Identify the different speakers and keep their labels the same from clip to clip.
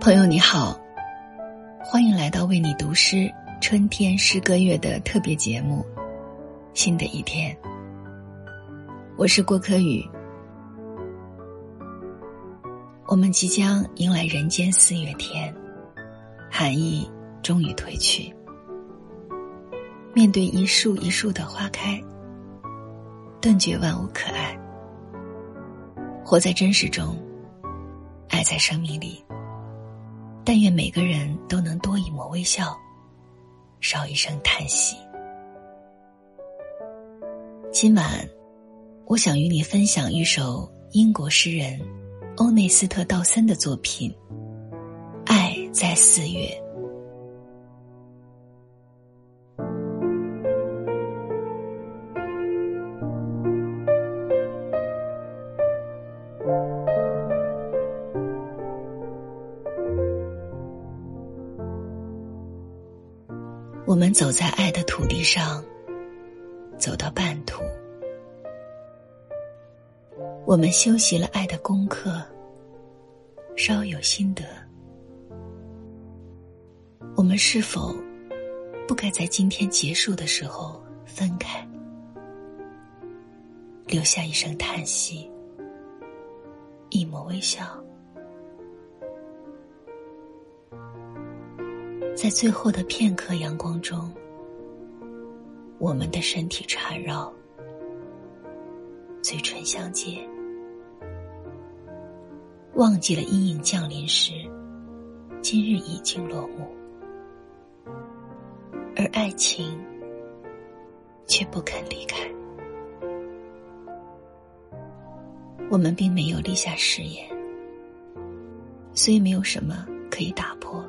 Speaker 1: 朋友你好，欢迎来到为你读诗春天诗歌月的特别节目。新的一天，我是郭柯宇。我们即将迎来人间四月天，寒意终于褪去。面对一树一树的花开，顿觉万物可爱。活在真实中，爱在生命里。但愿每个人都能多一抹微笑，少一声叹息。今晚，我想与你分享一首英国诗人欧内斯特·道森的作品《爱在四月》。我们走在爱的土地上，走到半途，我们修习了爱的功课，稍有心得。我们是否不该在今天结束的时候分开，留下一声叹息，一抹微笑？在最后的片刻阳光中，我们的身体缠绕，嘴唇相接，忘记了阴影降临时，今日已经落幕，而爱情却不肯离开。我们并没有立下誓言，所以没有什么可以打破。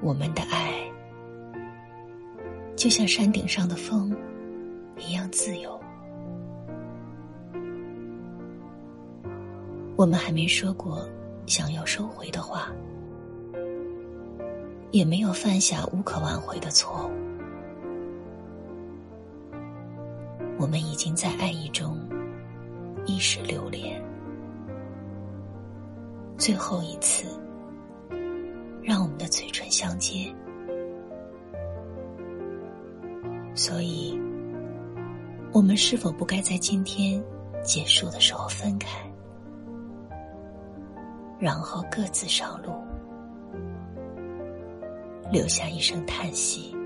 Speaker 1: 我们的爱，就像山顶上的风一样自由。我们还没说过想要收回的话，也没有犯下无可挽回的错误。我们已经在爱意中一时流连，最后一次。让我们的嘴唇相接，所以，我们是否不该在今天结束的时候分开，然后各自上路，留下一声叹息，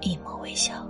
Speaker 1: 一抹微笑？